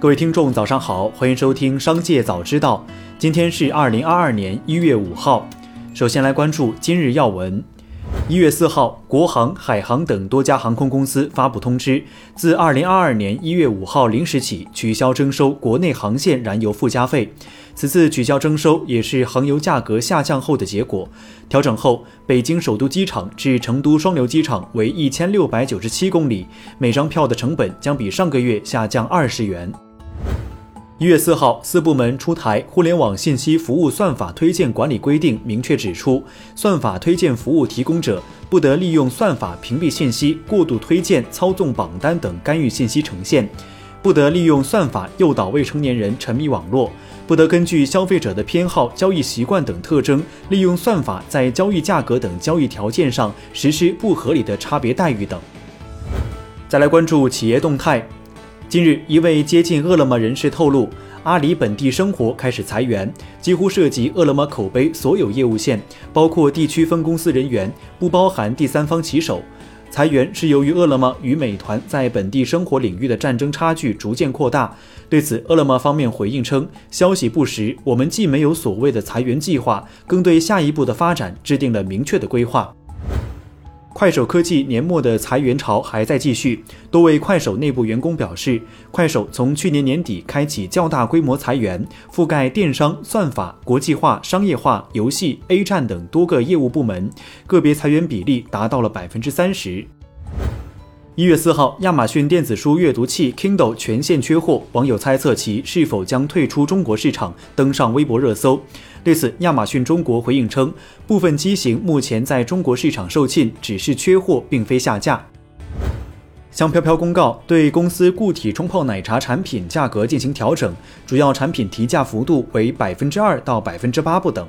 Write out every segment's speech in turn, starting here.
各位听众，早上好，欢迎收听《商界早知道》。今天是二零二二年一月五号。首先来关注今日要闻。一月四号，国航、海航等多家航空公司发布通知，自二零二二年一月五号零时起取消征收国内航线燃油附加费。此次取消征收也是航油价格下降后的结果。调整后，北京首都机场至成都双流机场为一千六百九十七公里，每张票的成本将比上个月下降二十元。一月四号，四部门出台《互联网信息服务算法推荐管理规定》，明确指出，算法推荐服务提供者不得利用算法屏蔽信息、过度推荐、操纵榜单等干预信息呈现，不得利用算法诱导未成年人沉迷网络，不得根据消费者的偏好、交易习惯等特征，利用算法在交易价格等交易条件上实施不合理的差别待遇等。再来关注企业动态。近日，一位接近饿了么人士透露，阿里本地生活开始裁员，几乎涉及饿了么口碑所有业务线，包括地区分公司人员，不包含第三方骑手。裁员是由于饿了么与美团在本地生活领域的战争差距逐渐扩大。对此，饿了么方面回应称，消息不实，我们既没有所谓的裁员计划，更对下一步的发展制定了明确的规划。快手科技年末的裁员潮还在继续，多位快手内部员工表示，快手从去年年底开启较大规模裁员，覆盖电商、算法、国际化、商业化、游戏、A 站等多个业务部门，个别裁员比例达到了百分之三十。一月四号，亚马逊电子书阅读器 Kindle 全线缺货，网友猜测其是否将退出中国市场，登上微博热搜。对此，亚马逊中国回应称，部分机型目前在中国市场售罄，只是缺货，并非下架。香飘飘公告对公司固体冲泡奶茶产品价格进行调整，主要产品提价幅度为百分之二到百分之八不等。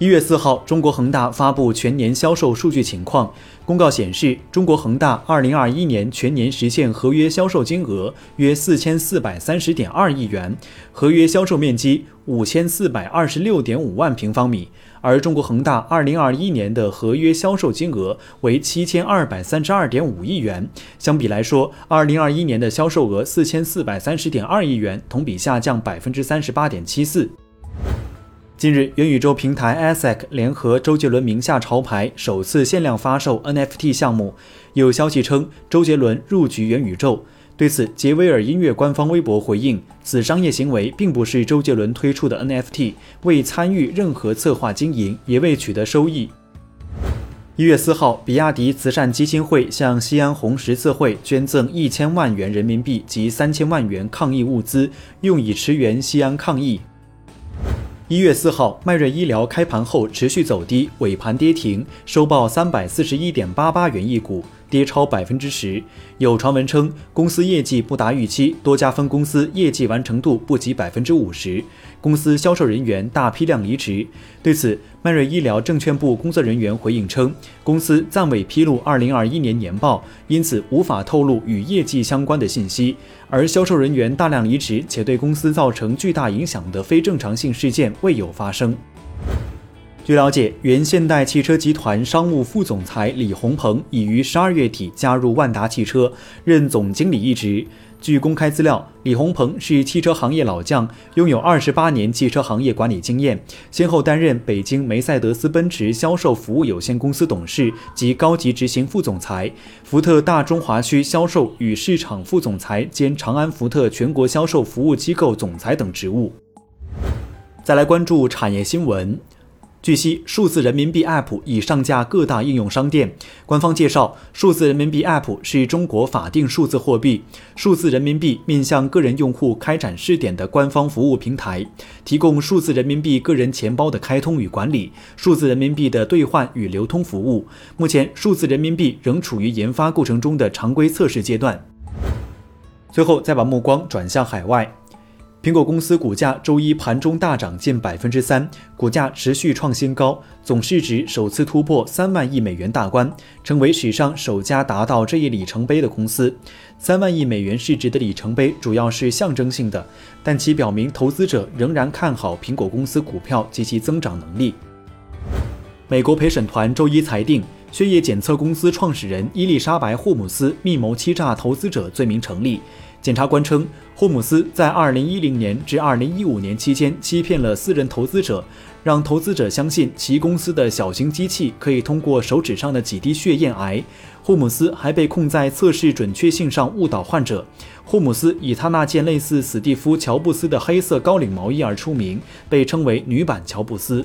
一月四号，中国恒大发布全年销售数据情况。公告显示，中国恒大二零二一年全年实现合约销售金额约四千四百三十点二亿元，合约销售面积五千四百二十六点五万平方米。而中国恒大二零二一年的合约销售金额为七千二百三十二点五亿元，相比来说，二零二一年的销售额四千四百三十点二亿元，同比下降百分之三十八点七四。近日，元宇宙平台 ASIC 联合周杰伦名下潮牌首次限量发售 NFT 项目。有消息称，周杰伦入局元宇宙。对此，杰威尔音乐官方微博回应，此商业行为并不是周杰伦推出的 NFT，未参与任何策划经营，也未取得收益。一月四号，比亚迪慈善基金会向西安红十字会捐赠一千万元人民币及三千万元抗疫物资，用以驰援西安抗疫。一月四号，迈瑞医疗开盘后持续走低，尾盘跌停，收报三百四十一点八八元一股，跌超百分之十。有传闻称，公司业绩不达预期，多家分公司业绩完成度不及百分之五十，公司销售人员大批量离职。对此，迈瑞医疗证券部工作人员回应称，公司暂未披露二零二一年年报，因此无法透露与业绩相关的信息。而销售人员大量离职且对公司造成巨大影响的非正常性事件未有发生。据了解，原现代汽车集团商务副总裁李宏鹏已于十二月底加入万达汽车，任总经理一职。据公开资料，李宏鹏是汽车行业老将，拥有二十八年汽车行业管理经验，先后担任北京梅赛德斯奔驰销售服务有限公司董事及高级执行副总裁，福特大中华区销售与市场副总裁兼长安福特全国销售服务机构总裁等职务。再来关注产业新闻。据悉，数字人民币 App 已上架各大应用商店。官方介绍，数字人民币 App 是中国法定数字货币，数字人民币面向个人用户开展试点的官方服务平台，提供数字人民币个人钱包的开通与管理、数字人民币的兑换与流通服务。目前，数字人民币仍处于研发过程中的常规测试阶段。最后，再把目光转向海外。苹果公司股价周一盘中大涨近百分之三，股价持续创新高，总市值首次突破三万亿美元大关，成为史上首家达到这一里程碑的公司。三万亿美元市值的里程碑主要是象征性的，但其表明投资者仍然看好苹果公司股票及其增长能力。美国陪审团周一裁定，血液检测公司创始人伊丽莎白·霍姆斯密谋欺诈投资者罪名成立。检察官称，霍姆斯在2010年至2015年期间欺骗了私人投资者，让投资者相信其公司的小型机器可以通过手指上的几滴血验癌。霍姆斯还被控在测试准确性上误导患者。霍姆斯以他那件类似史蒂夫·乔布斯的黑色高领毛衣而出名，被称为“女版乔布斯”。